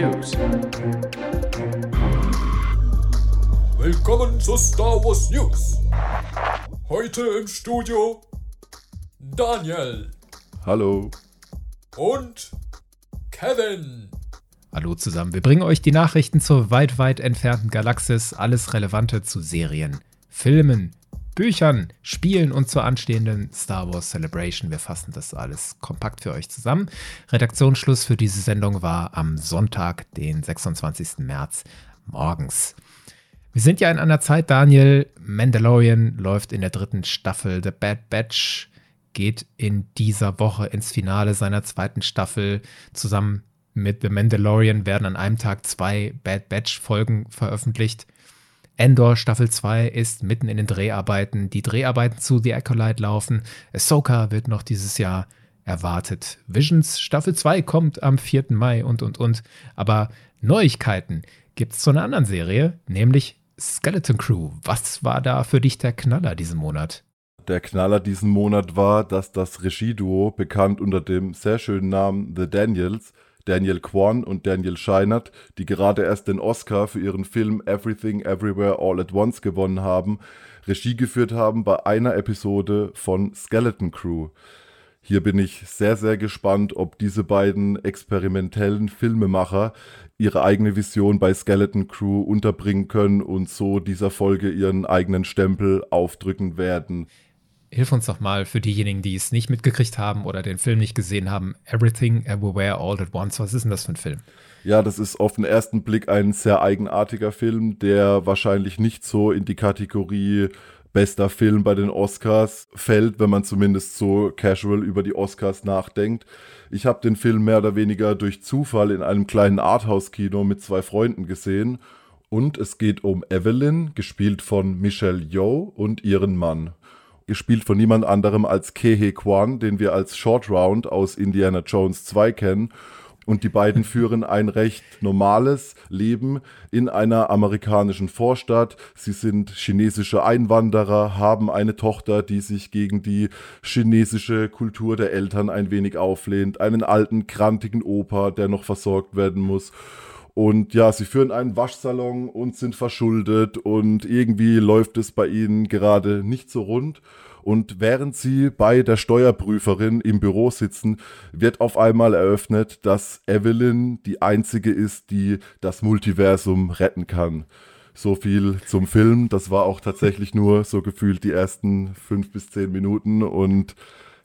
News. Willkommen zu Star Wars News. Heute im Studio Daniel Hallo. und Kevin. Hallo zusammen, wir bringen euch die Nachrichten zur weit, weit entfernten Galaxis, alles Relevante zu Serien, Filmen, Büchern, Spielen und zur anstehenden Star Wars Celebration. Wir fassen das alles kompakt für euch zusammen. Redaktionsschluss für diese Sendung war am Sonntag, den 26. März morgens. Wir sind ja in einer Zeit, Daniel, Mandalorian läuft in der dritten Staffel. The Bad Batch geht in dieser Woche ins Finale seiner zweiten Staffel. Zusammen mit The Mandalorian werden an einem Tag zwei Bad Batch Folgen veröffentlicht. Endor Staffel 2 ist mitten in den Dreharbeiten. Die Dreharbeiten zu The Acolyte laufen. Ahsoka wird noch dieses Jahr erwartet. Visions Staffel 2 kommt am 4. Mai und, und, und. Aber Neuigkeiten gibt es zu einer anderen Serie, nämlich Skeleton Crew. Was war da für dich der Knaller diesen Monat? Der Knaller diesen Monat war, dass das Regieduo, bekannt unter dem sehr schönen Namen The Daniels, Daniel Kwan und Daniel Scheinert, die gerade erst den Oscar für ihren Film Everything Everywhere All at Once gewonnen haben, Regie geführt haben bei einer Episode von Skeleton Crew. Hier bin ich sehr, sehr gespannt, ob diese beiden experimentellen Filmemacher ihre eigene Vision bei Skeleton Crew unterbringen können und so dieser Folge ihren eigenen Stempel aufdrücken werden. Hilf uns doch mal für diejenigen, die es nicht mitgekriegt haben oder den Film nicht gesehen haben. Everything, Everywhere, All at Once. Was ist denn das für ein Film? Ja, das ist auf den ersten Blick ein sehr eigenartiger Film, der wahrscheinlich nicht so in die Kategorie bester Film bei den Oscars fällt, wenn man zumindest so casual über die Oscars nachdenkt. Ich habe den Film mehr oder weniger durch Zufall in einem kleinen Arthouse-Kino mit zwei Freunden gesehen. Und es geht um Evelyn, gespielt von Michelle Yeoh und ihren Mann gespielt von niemand anderem als Kehe Kwan, den wir als Short Round aus Indiana Jones 2 kennen. Und die beiden führen ein recht normales Leben in einer amerikanischen Vorstadt. Sie sind chinesische Einwanderer, haben eine Tochter, die sich gegen die chinesische Kultur der Eltern ein wenig auflehnt, einen alten, krantigen Opa, der noch versorgt werden muss. Und ja, sie führen einen Waschsalon und sind verschuldet und irgendwie läuft es bei ihnen gerade nicht so rund. Und während sie bei der Steuerprüferin im Büro sitzen, wird auf einmal eröffnet, dass Evelyn die einzige ist, die das Multiversum retten kann. So viel zum Film. Das war auch tatsächlich nur so gefühlt die ersten fünf bis zehn Minuten. Und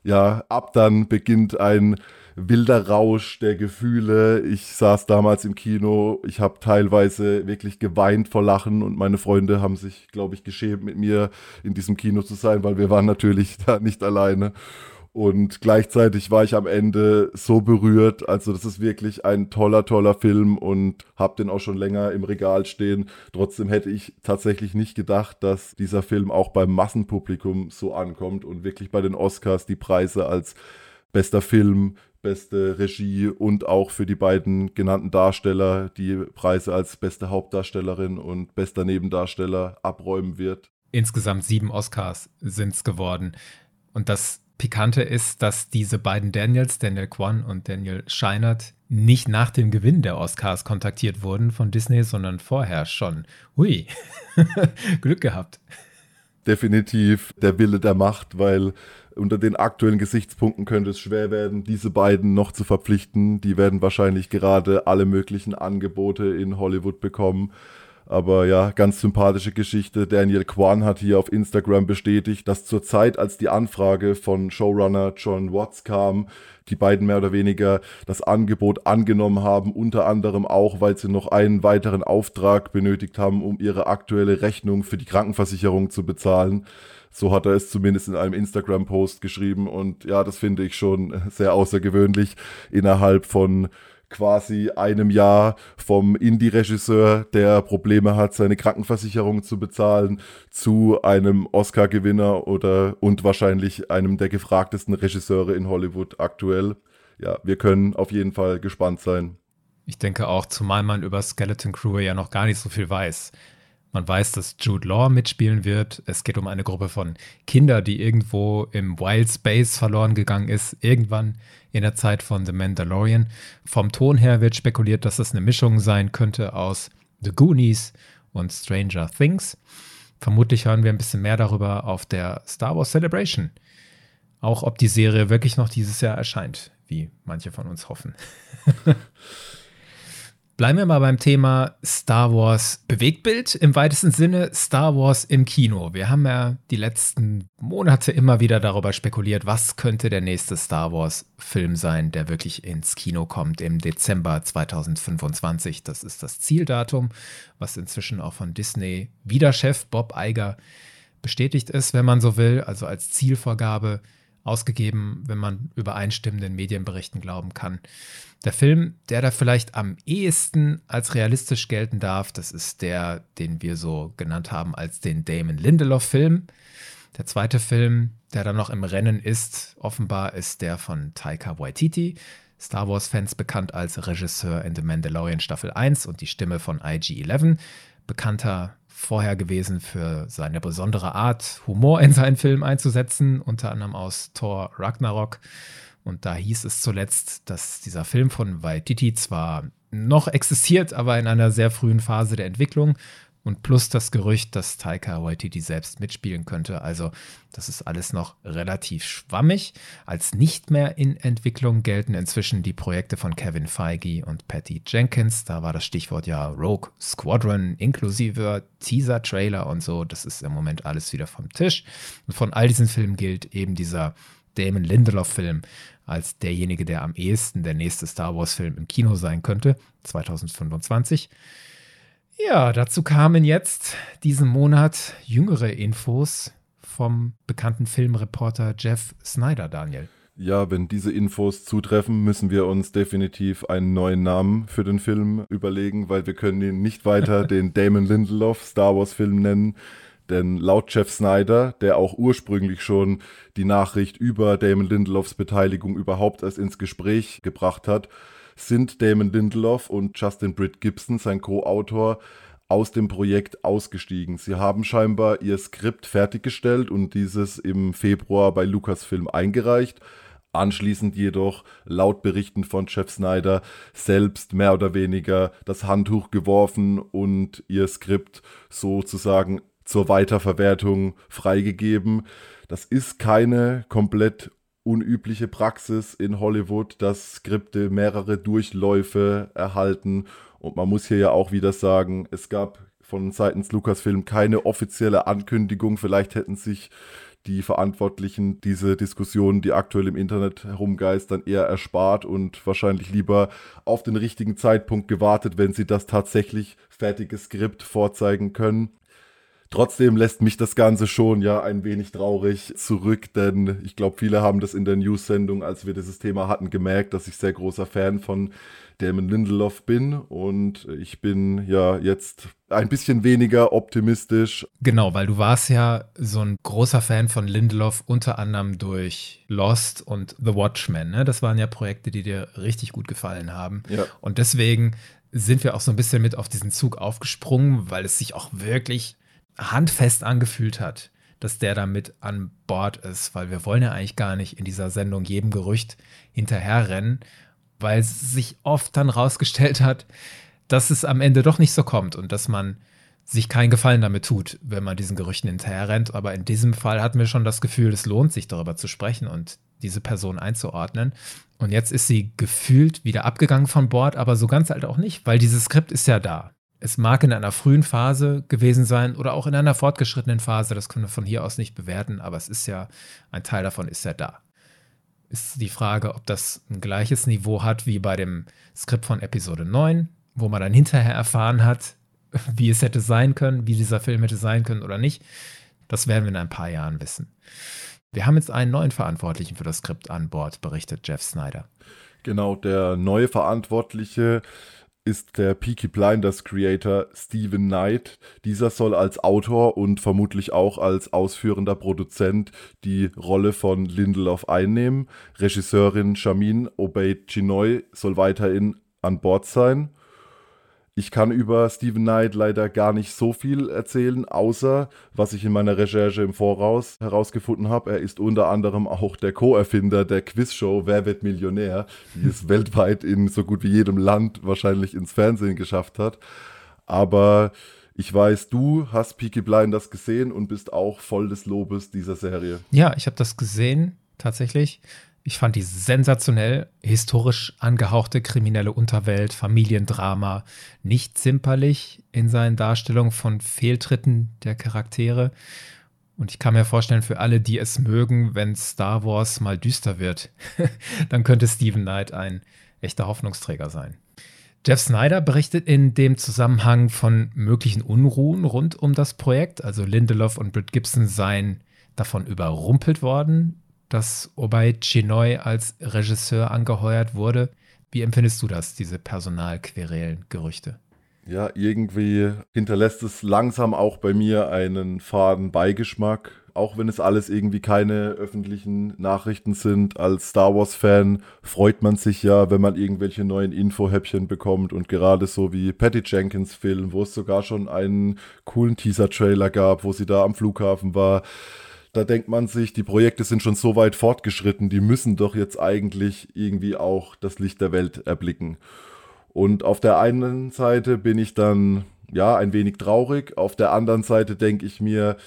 ja, ab dann beginnt ein wilder Rausch der Gefühle. Ich saß damals im Kino, ich habe teilweise wirklich geweint vor Lachen und meine Freunde haben sich, glaube ich, geschämt, mit mir in diesem Kino zu sein, weil wir waren natürlich da nicht alleine. Und gleichzeitig war ich am Ende so berührt. Also das ist wirklich ein toller, toller Film und habe den auch schon länger im Regal stehen. Trotzdem hätte ich tatsächlich nicht gedacht, dass dieser Film auch beim Massenpublikum so ankommt und wirklich bei den Oscars die Preise als bester Film, beste Regie und auch für die beiden genannten Darsteller die Preise als beste Hauptdarstellerin und bester Nebendarsteller abräumen wird. Insgesamt sieben Oscars sind es geworden. Und das Pikante ist, dass diese beiden Daniels, Daniel Kwan und Daniel Scheinert, nicht nach dem Gewinn der Oscars kontaktiert wurden von Disney, sondern vorher schon. Hui, Glück gehabt. Definitiv der Wille der Macht, weil unter den aktuellen Gesichtspunkten könnte es schwer werden, diese beiden noch zu verpflichten. Die werden wahrscheinlich gerade alle möglichen Angebote in Hollywood bekommen. Aber ja, ganz sympathische Geschichte. Daniel Kwan hat hier auf Instagram bestätigt, dass zur Zeit, als die Anfrage von Showrunner John Watts kam, die beiden mehr oder weniger das Angebot angenommen haben, unter anderem auch, weil sie noch einen weiteren Auftrag benötigt haben, um ihre aktuelle Rechnung für die Krankenversicherung zu bezahlen. So hat er es zumindest in einem Instagram-Post geschrieben. Und ja, das finde ich schon sehr außergewöhnlich innerhalb von quasi einem Jahr vom Indie-Regisseur, der Probleme hat, seine Krankenversicherung zu bezahlen, zu einem Oscar-Gewinner oder und wahrscheinlich einem der gefragtesten Regisseure in Hollywood aktuell. Ja, wir können auf jeden Fall gespannt sein. Ich denke auch, zumal man über Skeleton Crew ja noch gar nicht so viel weiß. Man weiß, dass Jude Law mitspielen wird. Es geht um eine Gruppe von Kindern, die irgendwo im Wild Space verloren gegangen ist, irgendwann in der Zeit von The Mandalorian. Vom Ton her wird spekuliert, dass es eine Mischung sein könnte aus The Goonies und Stranger Things. Vermutlich hören wir ein bisschen mehr darüber auf der Star Wars Celebration. Auch ob die Serie wirklich noch dieses Jahr erscheint, wie manche von uns hoffen. Bleiben wir mal beim Thema Star Wars Bewegtbild im weitesten Sinne Star Wars im Kino. Wir haben ja die letzten Monate immer wieder darüber spekuliert, was könnte der nächste Star Wars Film sein, der wirklich ins Kino kommt im Dezember 2025. Das ist das Zieldatum, was inzwischen auch von Disney Wiederchef Bob Iger bestätigt ist, wenn man so will, also als Zielvorgabe ausgegeben, wenn man übereinstimmenden Medienberichten glauben kann. Der Film, der da vielleicht am ehesten als realistisch gelten darf, das ist der, den wir so genannt haben als den Damon Lindelof-Film. Der zweite Film, der dann noch im Rennen ist, offenbar ist der von Taika Waititi, Star Wars-Fans bekannt als Regisseur in The Mandalorian Staffel 1 und die Stimme von IG-11, bekannter vorher gewesen für seine besondere Art, Humor in seinen Film einzusetzen, unter anderem aus Thor Ragnarok. Und da hieß es zuletzt, dass dieser Film von Waititi zwar noch existiert, aber in einer sehr frühen Phase der Entwicklung und plus das Gerücht, dass Taika Waititi selbst mitspielen könnte. Also das ist alles noch relativ schwammig. Als nicht mehr in Entwicklung gelten inzwischen die Projekte von Kevin Feige und Patty Jenkins. Da war das Stichwort ja Rogue Squadron inklusive Teaser-Trailer und so. Das ist im Moment alles wieder vom Tisch. Und von all diesen Filmen gilt eben dieser Damon Lindelof-Film als derjenige, der am ehesten der nächste Star Wars-Film im Kino sein könnte, 2025. Ja, dazu kamen jetzt diesen Monat jüngere Infos vom bekannten Filmreporter Jeff Snyder, Daniel. Ja, wenn diese Infos zutreffen, müssen wir uns definitiv einen neuen Namen für den Film überlegen, weil wir können ihn nicht weiter den Damon Lindelof Star Wars Film nennen. Denn laut Jeff Snyder, der auch ursprünglich schon die Nachricht über Damon Lindelofs Beteiligung überhaupt erst ins Gespräch gebracht hat, sind Damon Lindelof und Justin Britt Gibson, sein Co-Autor, aus dem Projekt ausgestiegen. Sie haben scheinbar ihr Skript fertiggestellt und dieses im Februar bei Lucasfilm eingereicht. Anschließend jedoch, laut Berichten von Jeff Snyder, selbst mehr oder weniger das Handtuch geworfen und ihr Skript sozusagen zur Weiterverwertung freigegeben. Das ist keine komplett unübliche Praxis in Hollywood, dass Skripte mehrere Durchläufe erhalten. Und man muss hier ja auch wieder sagen, es gab von seitens Lucasfilm keine offizielle Ankündigung. Vielleicht hätten sich die Verantwortlichen diese Diskussionen, die aktuell im Internet herumgeistern, eher erspart und wahrscheinlich lieber auf den richtigen Zeitpunkt gewartet, wenn sie das tatsächlich fertige Skript vorzeigen können. Trotzdem lässt mich das Ganze schon ja ein wenig traurig zurück, denn ich glaube, viele haben das in der News-Sendung, als wir dieses Thema hatten, gemerkt, dass ich sehr großer Fan von Damon Lindelof bin und ich bin ja jetzt ein bisschen weniger optimistisch. Genau, weil du warst ja so ein großer Fan von Lindelof, unter anderem durch Lost und The Watchmen. Ne? Das waren ja Projekte, die dir richtig gut gefallen haben. Ja. Und deswegen sind wir auch so ein bisschen mit auf diesen Zug aufgesprungen, weil es sich auch wirklich handfest angefühlt hat, dass der da mit an Bord ist, weil wir wollen ja eigentlich gar nicht in dieser Sendung jedem Gerücht hinterherrennen, weil es sich oft dann rausgestellt hat, dass es am Ende doch nicht so kommt und dass man sich keinen Gefallen damit tut, wenn man diesen Gerüchten hinterherrennt. Aber in diesem Fall hatten wir schon das Gefühl, es lohnt sich darüber zu sprechen und diese Person einzuordnen. Und jetzt ist sie gefühlt wieder abgegangen von Bord, aber so ganz halt auch nicht, weil dieses Skript ist ja da. Es mag in einer frühen Phase gewesen sein oder auch in einer fortgeschrittenen Phase, das können wir von hier aus nicht bewerten, aber es ist ja, ein Teil davon ist ja da. Ist die Frage, ob das ein gleiches Niveau hat wie bei dem Skript von Episode 9, wo man dann hinterher erfahren hat, wie es hätte sein können, wie dieser Film hätte sein können oder nicht. Das werden wir in ein paar Jahren wissen. Wir haben jetzt einen neuen Verantwortlichen für das Skript an Bord, berichtet Jeff Snyder. Genau, der neue Verantwortliche ist der Peaky Blinders Creator Stephen Knight. Dieser soll als Autor und vermutlich auch als ausführender Produzent die Rolle von Lindelof einnehmen. Regisseurin Shamin Obeid Chinoy soll weiterhin an Bord sein. Ich kann über Steven Knight leider gar nicht so viel erzählen, außer was ich in meiner Recherche im Voraus herausgefunden habe. Er ist unter anderem auch der Co-Erfinder der Quizshow Wer wird Millionär, die es weltweit in so gut wie jedem Land wahrscheinlich ins Fernsehen geschafft hat. Aber ich weiß, du hast Peaky Blinders gesehen und bist auch voll des Lobes dieser Serie. Ja, ich habe das gesehen, tatsächlich. Ich fand die sensationell, historisch angehauchte kriminelle Unterwelt, Familiendrama, nicht zimperlich in seinen Darstellungen von Fehltritten der Charaktere. Und ich kann mir vorstellen, für alle, die es mögen, wenn Star Wars mal düster wird, dann könnte Stephen Knight ein echter Hoffnungsträger sein. Jeff Snyder berichtet in dem Zusammenhang von möglichen Unruhen rund um das Projekt. Also Lindelof und Britt Gibson seien davon überrumpelt worden, dass Obay Chinoy als Regisseur angeheuert wurde. Wie empfindest du das, diese personalquerelen Gerüchte? Ja, irgendwie hinterlässt es langsam auch bei mir einen faden Beigeschmack. Auch wenn es alles irgendwie keine öffentlichen Nachrichten sind. Als Star Wars-Fan freut man sich ja, wenn man irgendwelche neuen Infohäppchen bekommt. Und gerade so wie Patty Jenkins Film, wo es sogar schon einen coolen Teaser-Trailer gab, wo sie da am Flughafen war da denkt man sich, die Projekte sind schon so weit fortgeschritten, die müssen doch jetzt eigentlich irgendwie auch das Licht der Welt erblicken. Und auf der einen Seite bin ich dann ja ein wenig traurig, auf der anderen Seite denke ich mir,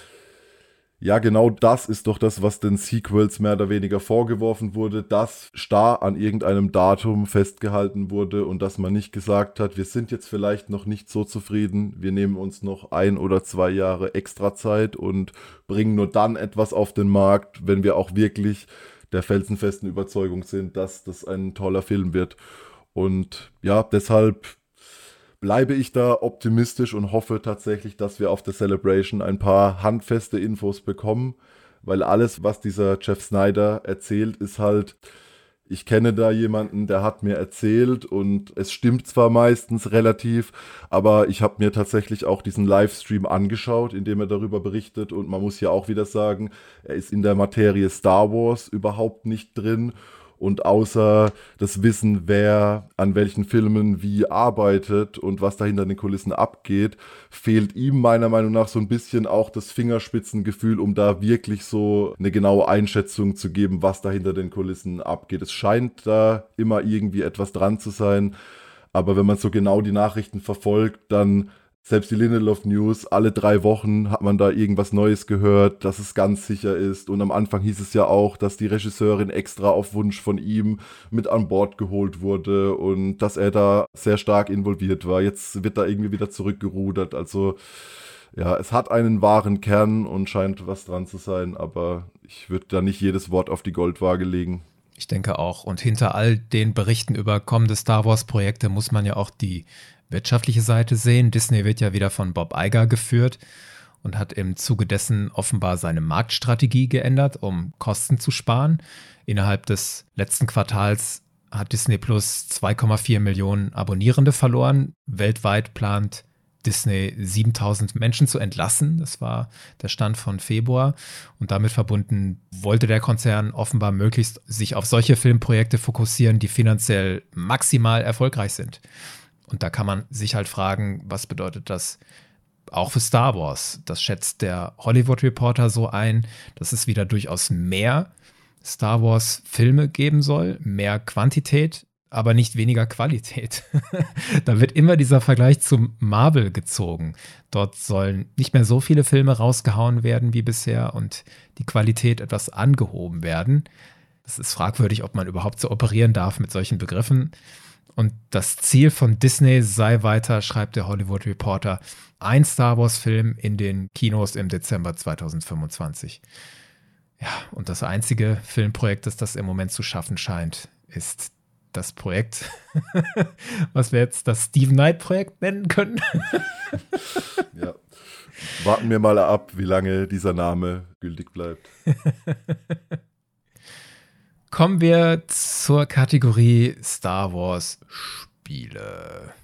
ja, genau das ist doch das, was den Sequels mehr oder weniger vorgeworfen wurde, dass starr an irgendeinem Datum festgehalten wurde und dass man nicht gesagt hat, wir sind jetzt vielleicht noch nicht so zufrieden, wir nehmen uns noch ein oder zwei Jahre extra Zeit und bringen nur dann etwas auf den Markt, wenn wir auch wirklich der felsenfesten Überzeugung sind, dass das ein toller Film wird. Und ja, deshalb bleibe ich da optimistisch und hoffe tatsächlich, dass wir auf der Celebration ein paar handfeste Infos bekommen, weil alles, was dieser Jeff Snyder erzählt, ist halt, ich kenne da jemanden, der hat mir erzählt und es stimmt zwar meistens relativ, aber ich habe mir tatsächlich auch diesen Livestream angeschaut, in dem er darüber berichtet und man muss ja auch wieder sagen, er ist in der Materie Star Wars überhaupt nicht drin und außer das Wissen, wer an welchen Filmen wie arbeitet und was da hinter den Kulissen abgeht, fehlt ihm meiner Meinung nach so ein bisschen auch das Fingerspitzengefühl, um da wirklich so eine genaue Einschätzung zu geben, was da hinter den Kulissen abgeht. Es scheint da immer irgendwie etwas dran zu sein, aber wenn man so genau die Nachrichten verfolgt, dann selbst die Lindelof News, alle drei Wochen hat man da irgendwas Neues gehört, dass es ganz sicher ist. Und am Anfang hieß es ja auch, dass die Regisseurin extra auf Wunsch von ihm mit an Bord geholt wurde und dass er da sehr stark involviert war. Jetzt wird da irgendwie wieder zurückgerudert. Also ja, es hat einen wahren Kern und scheint was dran zu sein, aber ich würde da nicht jedes Wort auf die Goldwaage legen. Ich denke auch. Und hinter all den Berichten über kommende Star Wars-Projekte muss man ja auch die wirtschaftliche Seite sehen. Disney wird ja wieder von Bob Iger geführt und hat im Zuge dessen offenbar seine Marktstrategie geändert, um Kosten zu sparen. Innerhalb des letzten Quartals hat Disney Plus 2,4 Millionen Abonnierende verloren. Weltweit plant Disney 7000 Menschen zu entlassen. Das war der Stand von Februar. Und damit verbunden wollte der Konzern offenbar möglichst sich auf solche Filmprojekte fokussieren, die finanziell maximal erfolgreich sind. Und da kann man sich halt fragen, was bedeutet das auch für Star Wars? Das schätzt der Hollywood Reporter so ein, dass es wieder durchaus mehr Star Wars Filme geben soll, mehr Quantität, aber nicht weniger Qualität. da wird immer dieser Vergleich zum Marvel gezogen. Dort sollen nicht mehr so viele Filme rausgehauen werden wie bisher und die Qualität etwas angehoben werden. Es ist fragwürdig, ob man überhaupt so operieren darf mit solchen Begriffen. Und das Ziel von Disney sei weiter, schreibt der Hollywood Reporter, ein Star Wars-Film in den Kinos im Dezember 2025. Ja, und das einzige Filmprojekt, das das im Moment zu schaffen scheint, ist das Projekt, was wir jetzt das Steve Knight-Projekt nennen können. ja. Warten wir mal ab, wie lange dieser Name gültig bleibt. Kommen wir zur Kategorie Star Wars Spiele.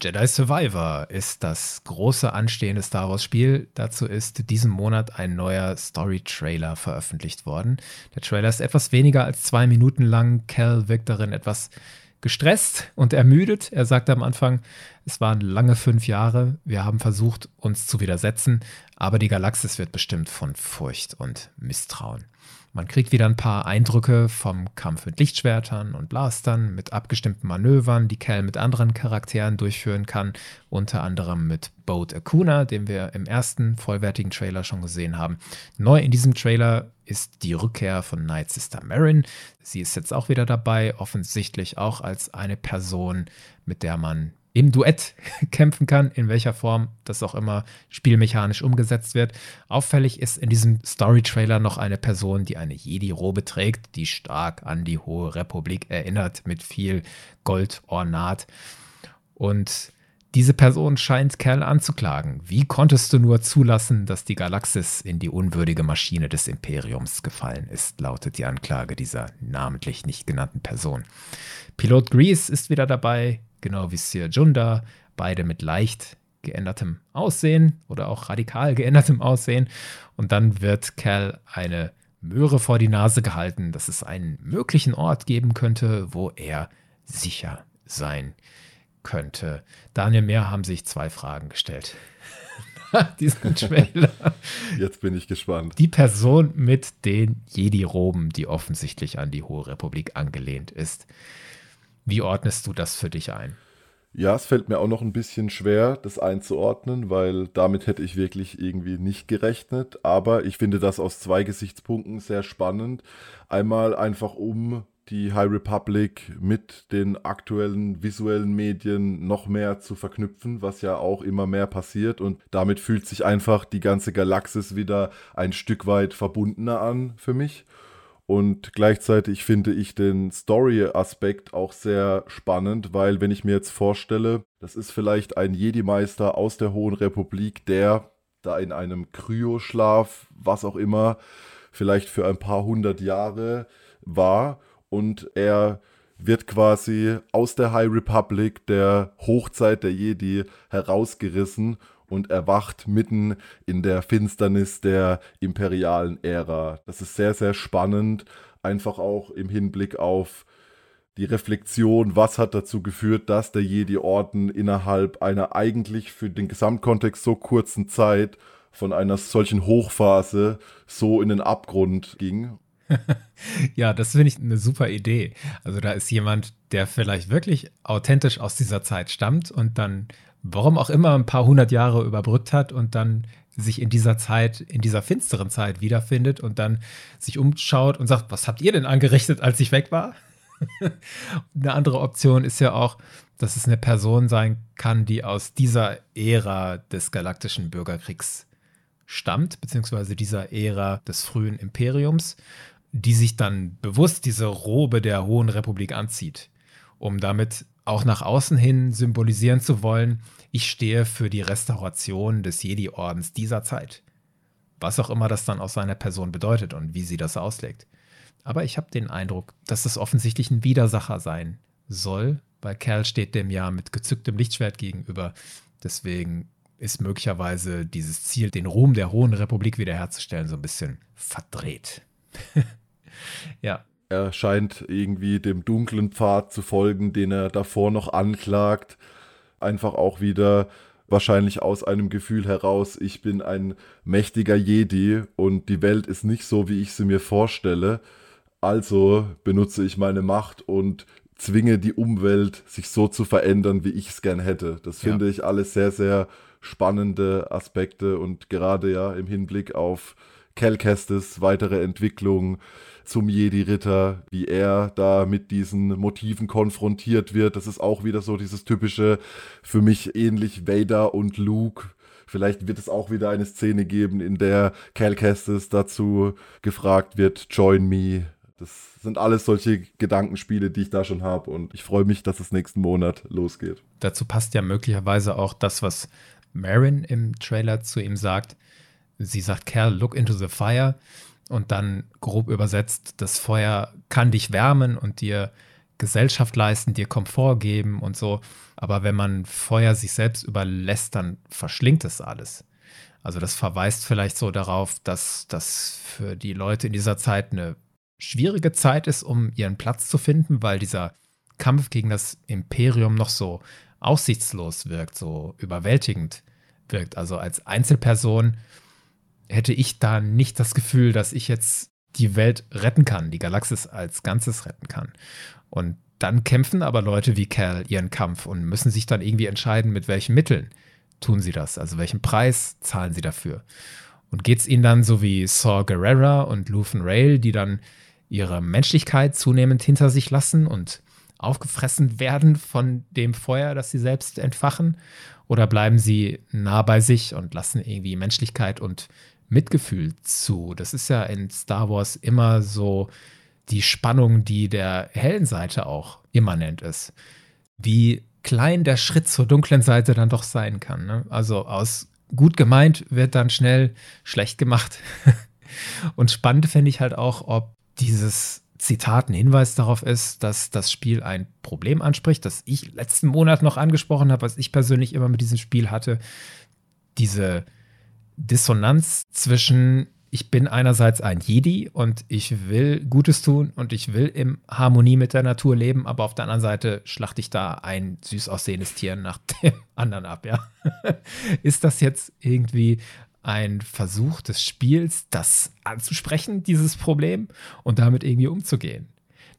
Jedi Survivor ist das große anstehende Star Wars Spiel. Dazu ist diesen Monat ein neuer Story-Trailer veröffentlicht worden. Der Trailer ist etwas weniger als zwei Minuten lang. Cal wirkt darin etwas gestresst und ermüdet. Er sagt am Anfang, Es waren lange fünf Jahre. Wir haben versucht, uns zu widersetzen, aber die Galaxis wird bestimmt von Furcht und Misstrauen. Man kriegt wieder ein paar Eindrücke vom Kampf mit Lichtschwertern und Blastern, mit abgestimmten Manövern, die Cal mit anderen Charakteren durchführen kann, unter anderem mit Boat Akuna, den wir im ersten vollwertigen Trailer schon gesehen haben. Neu in diesem Trailer ist die Rückkehr von Night Sister Marin. Sie ist jetzt auch wieder dabei, offensichtlich auch als eine Person, mit der man im Duett kämpfen kann, in welcher Form das auch immer spielmechanisch umgesetzt wird. Auffällig ist in diesem Story-Trailer noch eine Person, die eine Jedi-Robe trägt, die stark an die Hohe Republik erinnert, mit viel Goldornat. Und diese Person scheint Kerl anzuklagen. Wie konntest du nur zulassen, dass die Galaxis in die unwürdige Maschine des Imperiums gefallen ist, lautet die Anklage dieser namentlich nicht genannten Person. Pilot Grease ist wieder dabei, genau wie Sir Junda, beide mit leicht geändertem Aussehen oder auch radikal geändertem Aussehen. Und dann wird Cal eine Möhre vor die Nase gehalten, dass es einen möglichen Ort geben könnte, wo er sicher sein könnte. Daniel Mehr haben sich zwei Fragen gestellt. diesen Trailer. Jetzt bin ich gespannt. Die Person mit den Jedi-Roben, die offensichtlich an die Hohe Republik angelehnt ist. Wie ordnest du das für dich ein? Ja, es fällt mir auch noch ein bisschen schwer, das einzuordnen, weil damit hätte ich wirklich irgendwie nicht gerechnet. Aber ich finde das aus zwei Gesichtspunkten sehr spannend. Einmal einfach um die High Republic mit den aktuellen visuellen Medien noch mehr zu verknüpfen, was ja auch immer mehr passiert. Und damit fühlt sich einfach die ganze Galaxis wieder ein Stück weit verbundener an für mich. Und gleichzeitig finde ich den Story-Aspekt auch sehr spannend, weil wenn ich mir jetzt vorstelle, das ist vielleicht ein Jedi-Meister aus der Hohen Republik, der da in einem Kryoschlaf, was auch immer, vielleicht für ein paar hundert Jahre war und er wird quasi aus der High Republic, der Hochzeit der Jedi, herausgerissen und erwacht mitten in der Finsternis der imperialen Ära. Das ist sehr, sehr spannend, einfach auch im Hinblick auf die Reflexion, was hat dazu geführt, dass der Jedi-Orden innerhalb einer eigentlich für den Gesamtkontext so kurzen Zeit von einer solchen Hochphase so in den Abgrund ging. ja, das finde ich eine super Idee. Also da ist jemand, der vielleicht wirklich authentisch aus dieser Zeit stammt und dann warum auch immer, ein paar hundert Jahre überbrückt hat und dann sich in dieser Zeit, in dieser finsteren Zeit wiederfindet und dann sich umschaut und sagt, was habt ihr denn angerichtet, als ich weg war? eine andere Option ist ja auch, dass es eine Person sein kann, die aus dieser Ära des galaktischen Bürgerkriegs stammt, beziehungsweise dieser Ära des frühen Imperiums, die sich dann bewusst diese Robe der Hohen Republik anzieht, um damit auch nach außen hin symbolisieren zu wollen, ich stehe für die Restauration des Jedi-Ordens dieser Zeit. Was auch immer das dann aus seiner Person bedeutet und wie sie das auslegt. Aber ich habe den Eindruck, dass das offensichtlich ein Widersacher sein soll, weil Cal steht dem ja mit gezücktem Lichtschwert gegenüber. Deswegen ist möglicherweise dieses Ziel, den Ruhm der Hohen Republik wiederherzustellen, so ein bisschen verdreht. ja, er scheint irgendwie dem dunklen Pfad zu folgen, den er davor noch anklagt. Einfach auch wieder wahrscheinlich aus einem Gefühl heraus, ich bin ein mächtiger Jedi und die Welt ist nicht so, wie ich sie mir vorstelle. Also benutze ich meine Macht und zwinge die Umwelt, sich so zu verändern, wie ich es gern hätte. Das finde ja. ich alles sehr, sehr spannende Aspekte und gerade ja im Hinblick auf Cal Kestis weitere Entwicklung zum Jedi-Ritter, wie er da mit diesen Motiven konfrontiert wird. Das ist auch wieder so dieses typische, für mich ähnlich Vader und Luke. Vielleicht wird es auch wieder eine Szene geben, in der Cal Kestis dazu gefragt wird, join me. Das sind alles solche Gedankenspiele, die ich da schon habe und ich freue mich, dass es nächsten Monat losgeht. Dazu passt ja möglicherweise auch das, was Marin im Trailer zu ihm sagt. Sie sagt, Cal, look into the fire und dann grob übersetzt, das Feuer kann dich wärmen und dir Gesellschaft leisten, dir Komfort geben und so. Aber wenn man Feuer sich selbst überlässt, dann verschlingt es alles. Also das verweist vielleicht so darauf, dass das für die Leute in dieser Zeit eine schwierige Zeit ist, um ihren Platz zu finden, weil dieser Kampf gegen das Imperium noch so aussichtslos wirkt, so überwältigend wirkt. Also als Einzelperson hätte ich da nicht das Gefühl, dass ich jetzt die Welt retten kann, die Galaxis als Ganzes retten kann. Und dann kämpfen aber Leute wie Cal ihren Kampf und müssen sich dann irgendwie entscheiden, mit welchen Mitteln tun sie das, also welchen Preis zahlen sie dafür. Und geht es ihnen dann so wie Saw Gerrera und Luthen Rail, die dann ihre Menschlichkeit zunehmend hinter sich lassen und aufgefressen werden von dem Feuer, das sie selbst entfachen? Oder bleiben sie nah bei sich und lassen irgendwie Menschlichkeit und Mitgefühl zu? Das ist ja in Star Wars immer so die Spannung, die der hellen Seite auch immanent ist. Wie klein der Schritt zur dunklen Seite dann doch sein kann. Ne? Also aus gut gemeint wird dann schnell schlecht gemacht. Und spannend fände ich halt auch, ob dieses Zitat ein Hinweis darauf ist, dass das Spiel ein Problem anspricht, das ich letzten Monat noch angesprochen habe, was ich persönlich immer mit diesem Spiel hatte. Diese Dissonanz zwischen ich bin einerseits ein Jedi und ich will Gutes tun und ich will in Harmonie mit der Natur leben, aber auf der anderen Seite schlachte ich da ein süß aussehendes Tier nach dem anderen ab, ja. Ist das jetzt irgendwie ein Versuch des Spiels, das anzusprechen, dieses Problem, und damit irgendwie umzugehen?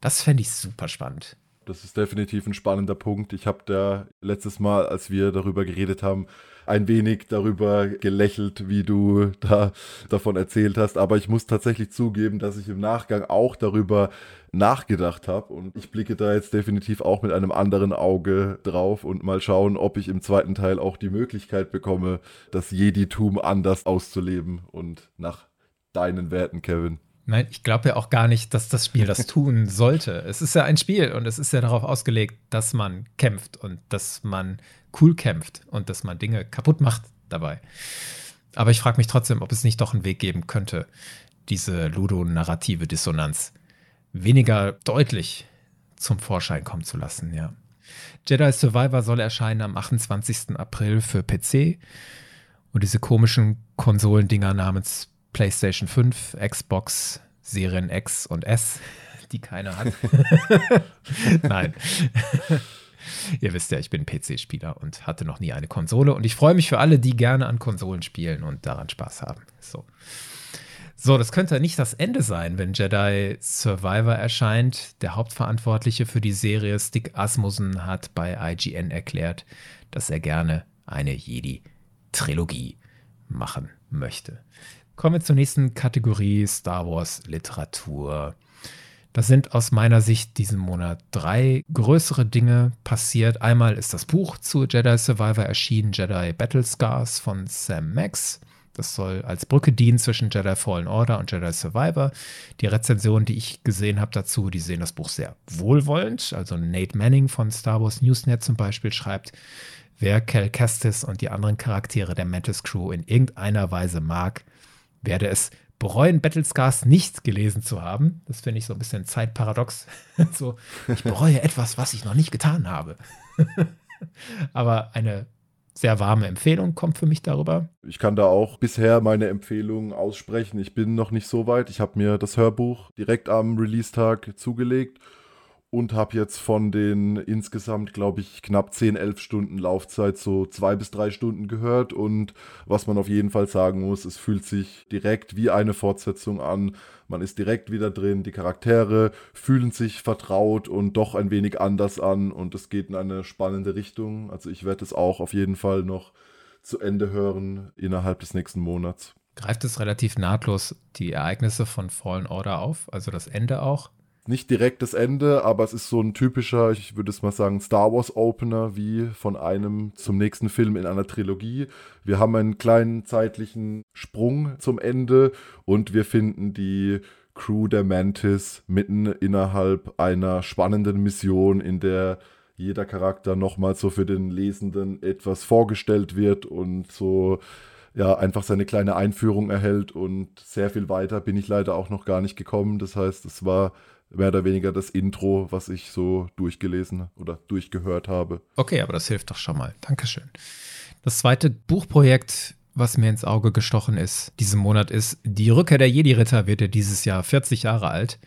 Das fände ich super spannend. Das ist definitiv ein spannender Punkt. Ich habe da letztes Mal, als wir darüber geredet haben, ein wenig darüber gelächelt, wie du da davon erzählt hast. Aber ich muss tatsächlich zugeben, dass ich im Nachgang auch darüber nachgedacht habe. Und ich blicke da jetzt definitiv auch mit einem anderen Auge drauf und mal schauen, ob ich im zweiten Teil auch die Möglichkeit bekomme, das Jeditum anders auszuleben und nach deinen Werten, Kevin. Nein, ich glaube ja auch gar nicht, dass das Spiel das tun sollte. Es ist ja ein Spiel und es ist ja darauf ausgelegt, dass man kämpft und dass man cool kämpft und dass man Dinge kaputt macht dabei. Aber ich frage mich trotzdem, ob es nicht doch einen Weg geben könnte, diese ludonarrative Dissonanz weniger deutlich zum Vorschein kommen zu lassen, ja. Jedi Survivor soll erscheinen am 28. April für PC. Und diese komischen Konsolendinger namens PlayStation 5, Xbox, Serien X und S, die keiner hat. Nein. Ihr wisst ja, ich bin PC-Spieler und hatte noch nie eine Konsole. Und ich freue mich für alle, die gerne an Konsolen spielen und daran Spaß haben. So. So, das könnte nicht das Ende sein, wenn Jedi Survivor erscheint. Der Hauptverantwortliche für die Serie, Stick Asmussen, hat bei IGN erklärt, dass er gerne eine Jedi-Trilogie machen möchte. Kommen wir zur nächsten Kategorie Star Wars Literatur. Das sind aus meiner Sicht diesen Monat drei größere Dinge passiert. Einmal ist das Buch zu Jedi Survivor erschienen, Jedi Battle Scars von Sam Max. Das soll als Brücke dienen zwischen Jedi Fallen Order und Jedi Survivor. Die Rezensionen, die ich gesehen habe dazu, die sehen das Buch sehr wohlwollend. Also Nate Manning von Star Wars Newsnet zum Beispiel schreibt, wer Cal Kestis und die anderen Charaktere der Mantis Crew in irgendeiner Weise mag, werde es bereuen, Battlescars nicht gelesen zu haben. Das finde ich so ein bisschen zeitparadox. so, ich bereue etwas, was ich noch nicht getan habe. Aber eine sehr warme Empfehlung kommt für mich darüber. Ich kann da auch bisher meine Empfehlungen aussprechen. Ich bin noch nicht so weit. Ich habe mir das Hörbuch direkt am Release-Tag zugelegt und habe jetzt von den insgesamt, glaube ich, knapp 10, 11 Stunden Laufzeit so zwei bis drei Stunden gehört. Und was man auf jeden Fall sagen muss, es fühlt sich direkt wie eine Fortsetzung an. Man ist direkt wieder drin, die Charaktere fühlen sich vertraut und doch ein wenig anders an und es geht in eine spannende Richtung. Also ich werde es auch auf jeden Fall noch zu Ende hören innerhalb des nächsten Monats. Greift es relativ nahtlos die Ereignisse von Fallen Order auf, also das Ende auch? Nicht direkt das Ende, aber es ist so ein typischer, ich würde es mal sagen, Star Wars Opener, wie von einem zum nächsten Film in einer Trilogie. Wir haben einen kleinen zeitlichen Sprung zum Ende und wir finden die Crew der Mantis mitten innerhalb einer spannenden Mission, in der jeder Charakter nochmal so für den Lesenden etwas vorgestellt wird und so ja einfach seine kleine Einführung erhält und sehr viel weiter bin ich leider auch noch gar nicht gekommen. Das heißt, es war mehr oder weniger das Intro, was ich so durchgelesen oder durchgehört habe. Okay, aber das hilft doch schon mal. Dankeschön. Das zweite Buchprojekt, was mir ins Auge gestochen ist, diesen Monat ist Die Rückkehr der Jedi-Ritter, wird ja dieses Jahr 40 Jahre alt.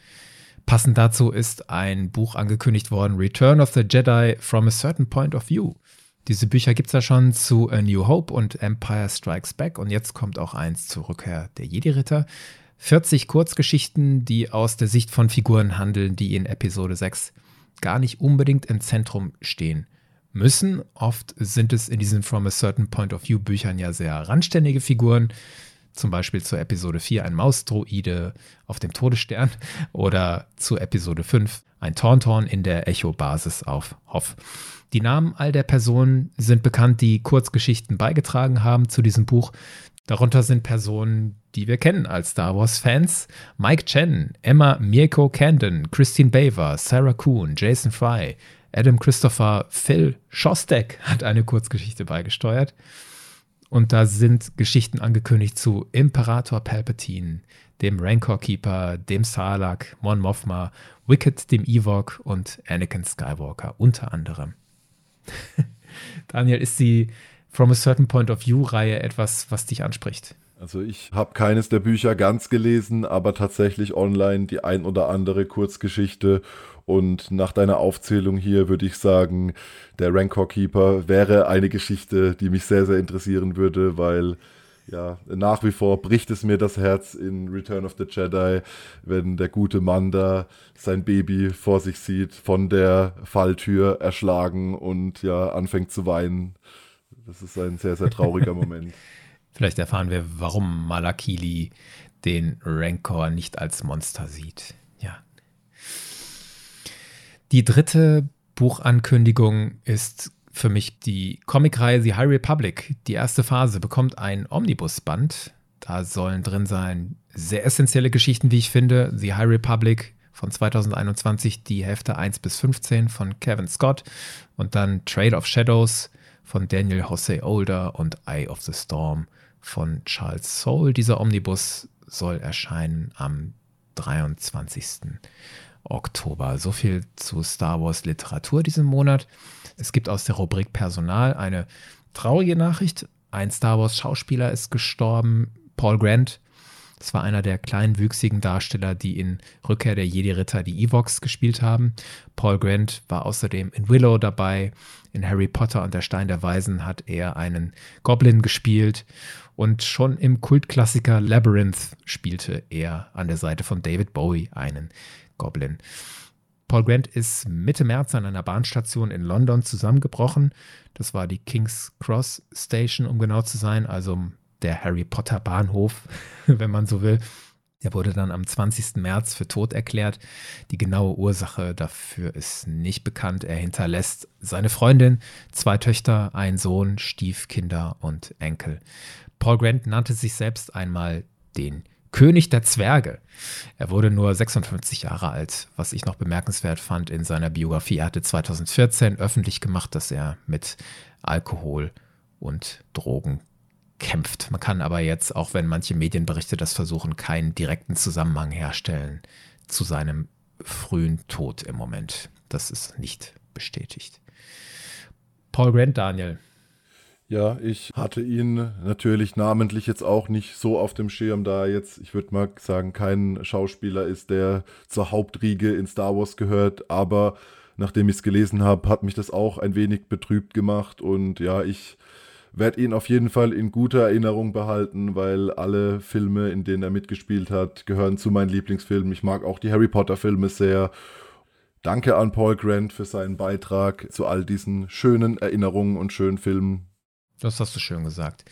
Passend dazu ist ein Buch angekündigt worden, Return of the Jedi from a Certain Point of View. Diese Bücher gibt es ja schon zu A New Hope und Empire Strikes Back und jetzt kommt auch eins zur Rückkehr der Jedi-Ritter. 40 Kurzgeschichten, die aus der Sicht von Figuren handeln, die in Episode 6 gar nicht unbedingt im Zentrum stehen müssen. Oft sind es in diesen From a Certain Point of View Büchern ja sehr randständige Figuren. Zum Beispiel zur Episode 4 ein Mausdroide auf dem Todesstern oder zu Episode 5 ein Tauntaun in der Echo-Basis auf Hoff. Die Namen all der Personen sind bekannt, die Kurzgeschichten beigetragen haben zu diesem Buch. Darunter sind Personen, die wir kennen als Star Wars-Fans. Mike Chen, Emma Mirko Candon, Christine Baver, Sarah Kuhn, Jason Fry, Adam Christopher, Phil Shostak hat eine Kurzgeschichte beigesteuert. Und da sind Geschichten angekündigt zu Imperator Palpatine, dem Rancor Keeper, dem Sarlacc, Mon Mothma, Wicked, dem Ewok und Anakin Skywalker unter anderem. Daniel, ist die From a Certain Point of View Reihe etwas, was dich anspricht? Also ich habe keines der Bücher ganz gelesen, aber tatsächlich online die ein oder andere Kurzgeschichte. Und nach deiner Aufzählung hier würde ich sagen, der Rancor Keeper wäre eine Geschichte, die mich sehr, sehr interessieren würde, weil ja, nach wie vor bricht es mir das Herz in Return of the Jedi, wenn der gute Mann da sein Baby vor sich sieht, von der Falltür erschlagen und ja, anfängt zu weinen. Das ist ein sehr, sehr trauriger Moment. Vielleicht erfahren wir, warum Malakili den Rancor nicht als Monster sieht. Ja. Die dritte Buchankündigung ist für mich die Comicreihe The High Republic. Die erste Phase bekommt ein Omnibusband. Da sollen drin sein sehr essentielle Geschichten, wie ich finde. The High Republic von 2021, die Hefte 1 bis 15 von Kevin Scott und dann Trade of Shadows von Daniel Jose Older und Eye of the Storm von Charles Soule. Dieser Omnibus soll erscheinen am 23. Oktober. So viel zu Star Wars Literatur diesen Monat. Es gibt aus der Rubrik Personal eine traurige Nachricht. Ein Star Wars Schauspieler ist gestorben, Paul Grant. Das war einer der kleinwüchsigen Darsteller, die in Rückkehr der Jedi-Ritter die Evox gespielt haben. Paul Grant war außerdem in Willow dabei. In Harry Potter und der Stein der Weisen hat er einen Goblin gespielt. Und schon im Kultklassiker Labyrinth spielte er an der Seite von David Bowie einen Goblin. Paul Grant ist Mitte März an einer Bahnstation in London zusammengebrochen. Das war die King's Cross Station, um genau zu sein, also der Harry Potter Bahnhof, wenn man so will. Er wurde dann am 20. März für tot erklärt. Die genaue Ursache dafür ist nicht bekannt. Er hinterlässt seine Freundin, zwei Töchter, einen Sohn, Stiefkinder und Enkel. Paul Grant nannte sich selbst einmal den König der Zwerge. Er wurde nur 56 Jahre alt, was ich noch bemerkenswert fand in seiner Biografie. Er hatte 2014 öffentlich gemacht, dass er mit Alkohol und Drogen kämpft. Man kann aber jetzt, auch wenn manche Medienberichte das versuchen, keinen direkten Zusammenhang herstellen zu seinem frühen Tod im Moment. Das ist nicht bestätigt. Paul Grant, Daniel, ja, ich hatte ihn natürlich namentlich jetzt auch nicht so auf dem Schirm, da jetzt, ich würde mal sagen, kein Schauspieler ist, der zur Hauptriege in Star Wars gehört, aber nachdem ich es gelesen habe, hat mich das auch ein wenig betrübt gemacht und ja, ich werde ihn auf jeden Fall in guter Erinnerung behalten, weil alle Filme, in denen er mitgespielt hat, gehören zu meinen Lieblingsfilmen. Ich mag auch die Harry Potter Filme sehr. Danke an Paul Grant für seinen Beitrag zu all diesen schönen Erinnerungen und schönen Filmen, das hast du schön gesagt.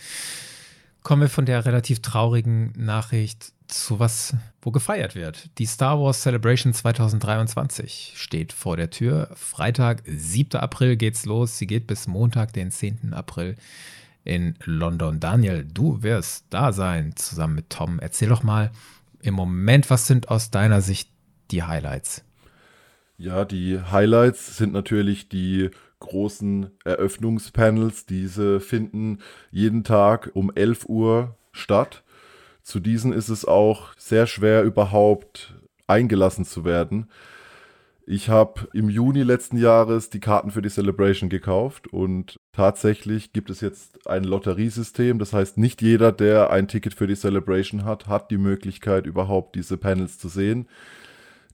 Kommen wir von der relativ traurigen Nachricht zu was, wo gefeiert wird. Die Star Wars Celebration 2023 steht vor der Tür. Freitag, 7. April geht's los. Sie geht bis Montag, den 10. April in London. Daniel, du wirst da sein, zusammen mit Tom. Erzähl doch mal im Moment, was sind aus deiner Sicht die Highlights? Ja, die Highlights sind natürlich die großen Eröffnungspanels. Diese finden jeden Tag um 11 Uhr statt. Zu diesen ist es auch sehr schwer überhaupt eingelassen zu werden. Ich habe im Juni letzten Jahres die Karten für die Celebration gekauft und tatsächlich gibt es jetzt ein Lotteriesystem. Das heißt, nicht jeder, der ein Ticket für die Celebration hat, hat die Möglichkeit überhaupt diese Panels zu sehen.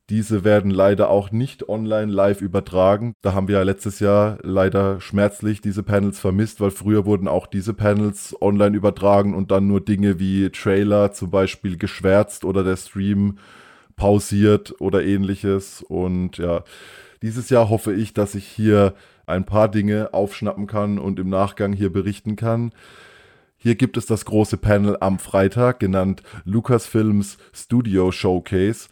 Diese werden leider auch nicht online live übertragen. Da haben wir ja letztes Jahr leider schmerzlich diese Panels vermisst, weil früher wurden auch diese Panels online übertragen und dann nur Dinge wie Trailer zum Beispiel geschwärzt oder der Stream pausiert oder ähnliches. Und ja, dieses Jahr hoffe ich, dass ich hier ein paar Dinge aufschnappen kann und im Nachgang hier berichten kann. Hier gibt es das große Panel am Freitag, genannt Lucasfilms Studio Showcase.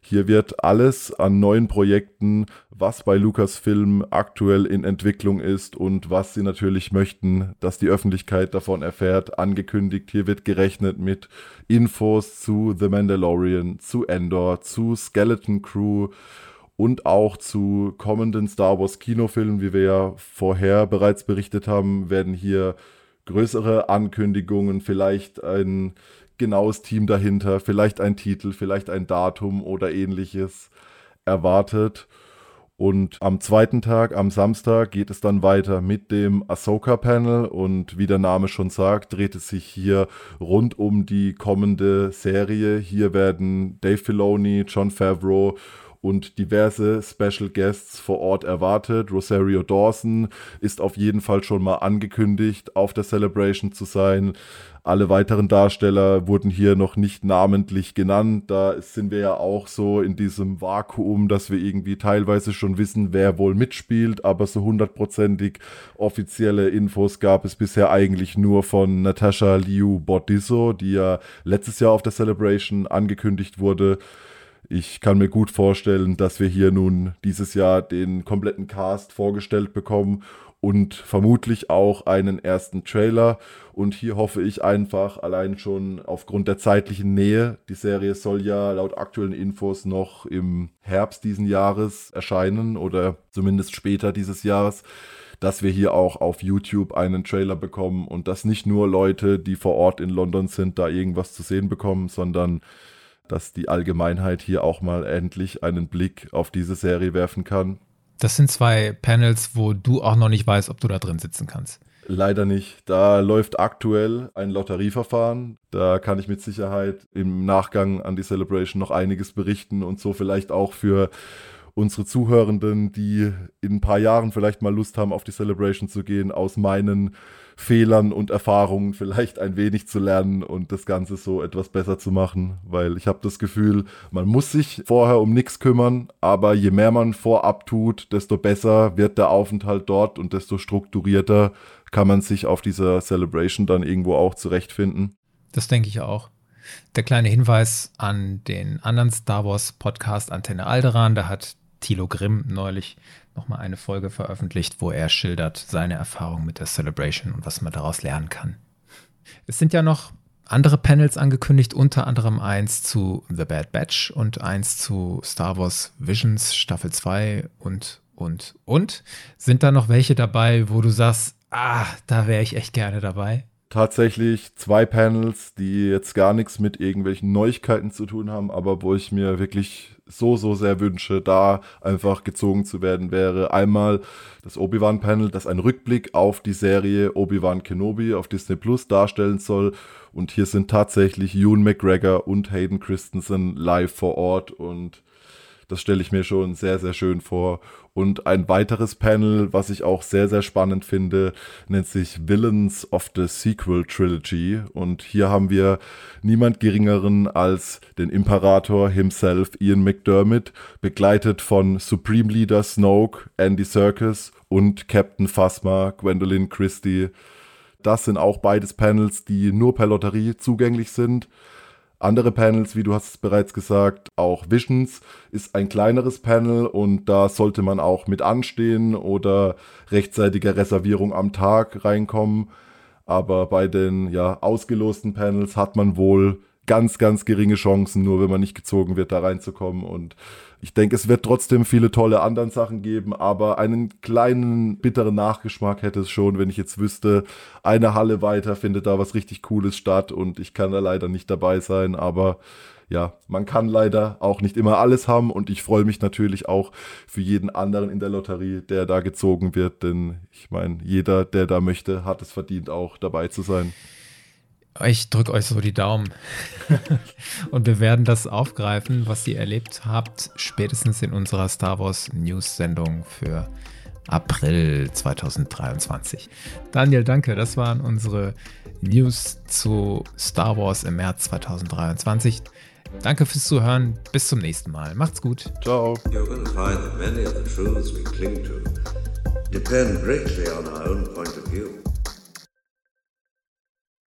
Hier wird alles an neuen Projekten, was bei Lucasfilm aktuell in Entwicklung ist und was sie natürlich möchten, dass die Öffentlichkeit davon erfährt, angekündigt. Hier wird gerechnet mit Infos zu The Mandalorian, zu Endor, zu Skeleton Crew und auch zu kommenden Star Wars Kinofilmen, wie wir ja vorher bereits berichtet haben, werden hier größere Ankündigungen, vielleicht ein genaues Team dahinter, vielleicht ein Titel, vielleicht ein Datum oder ähnliches erwartet. Und am zweiten Tag, am Samstag, geht es dann weiter mit dem Ahsoka-Panel. Und wie der Name schon sagt, dreht es sich hier rund um die kommende Serie. Hier werden Dave Filoni, John Favreau und diverse Special Guests vor Ort erwartet. Rosario Dawson ist auf jeden Fall schon mal angekündigt, auf der Celebration zu sein. Alle weiteren Darsteller wurden hier noch nicht namentlich genannt. Da sind wir ja auch so in diesem Vakuum, dass wir irgendwie teilweise schon wissen, wer wohl mitspielt, aber so hundertprozentig offizielle Infos gab es bisher eigentlich nur von Natasha Liu Bordiso, die ja letztes Jahr auf der Celebration angekündigt wurde. Ich kann mir gut vorstellen, dass wir hier nun dieses Jahr den kompletten Cast vorgestellt bekommen und vermutlich auch einen ersten Trailer. Und hier hoffe ich einfach allein schon aufgrund der zeitlichen Nähe, die Serie soll ja laut aktuellen Infos noch im Herbst diesen Jahres erscheinen oder zumindest später dieses Jahres, dass wir hier auch auf YouTube einen Trailer bekommen und dass nicht nur Leute, die vor Ort in London sind, da irgendwas zu sehen bekommen, sondern dass die Allgemeinheit hier auch mal endlich einen Blick auf diese Serie werfen kann das sind zwei Panels, wo du auch noch nicht weißt, ob du da drin sitzen kannst. Leider nicht. Da läuft aktuell ein Lotterieverfahren. Da kann ich mit Sicherheit im Nachgang an die Celebration noch einiges berichten und so vielleicht auch für unsere Zuhörenden, die in ein paar Jahren vielleicht mal Lust haben, auf die Celebration zu gehen, aus meinen Fehlern und Erfahrungen vielleicht ein wenig zu lernen und das Ganze so etwas besser zu machen, weil ich habe das Gefühl, man muss sich vorher um nichts kümmern, aber je mehr man vorab tut, desto besser wird der Aufenthalt dort und desto strukturierter kann man sich auf dieser Celebration dann irgendwo auch zurechtfinden. Das denke ich auch. Der kleine Hinweis an den anderen Star Wars Podcast Antenne Alderan, da hat Thilo Grimm neulich nochmal eine Folge veröffentlicht, wo er schildert seine Erfahrung mit der Celebration und was man daraus lernen kann. Es sind ja noch andere Panels angekündigt, unter anderem eins zu The Bad Batch und eins zu Star Wars Visions Staffel 2 und, und, und. Sind da noch welche dabei, wo du sagst, ah, da wäre ich echt gerne dabei? tatsächlich zwei Panels, die jetzt gar nichts mit irgendwelchen Neuigkeiten zu tun haben, aber wo ich mir wirklich so, so sehr wünsche, da einfach gezogen zu werden, wäre einmal das Obi-Wan-Panel, das einen Rückblick auf die Serie Obi-Wan Kenobi auf Disney Plus darstellen soll. Und hier sind tatsächlich Ewan McGregor und Hayden Christensen live vor Ort und das stelle ich mir schon sehr, sehr schön vor. Und ein weiteres Panel, was ich auch sehr, sehr spannend finde, nennt sich Villains of the Sequel Trilogy. Und hier haben wir niemand geringeren als den Imperator himself, Ian McDermott, begleitet von Supreme Leader Snoke, Andy Serkis und Captain Phasma, Gwendolyn Christie. Das sind auch beides Panels, die nur per Lotterie zugänglich sind. Andere Panels, wie du hast es bereits gesagt, auch Visions ist ein kleineres Panel und da sollte man auch mit anstehen oder rechtzeitiger Reservierung am Tag reinkommen. Aber bei den ja, ausgelosten Panels hat man wohl ganz, ganz geringe Chancen, nur wenn man nicht gezogen wird, da reinzukommen. Und ich denke, es wird trotzdem viele tolle anderen Sachen geben, aber einen kleinen bitteren Nachgeschmack hätte es schon, wenn ich jetzt wüsste, eine Halle weiter findet da was richtig Cooles statt und ich kann da leider nicht dabei sein, aber ja, man kann leider auch nicht immer alles haben und ich freue mich natürlich auch für jeden anderen in der Lotterie, der da gezogen wird, denn ich meine, jeder, der da möchte, hat es verdient, auch dabei zu sein. Ich drücke euch so die Daumen. und wir werden das aufgreifen, was ihr erlebt habt, spätestens in unserer Star Wars News-Sendung für April 2023. Daniel, danke. Das waren unsere News zu Star Wars im März 2023. Danke fürs Zuhören. Bis zum nächsten Mal. Macht's gut. Ciao. You're going to find that many of the truths we cling to depend greatly on our own point of view.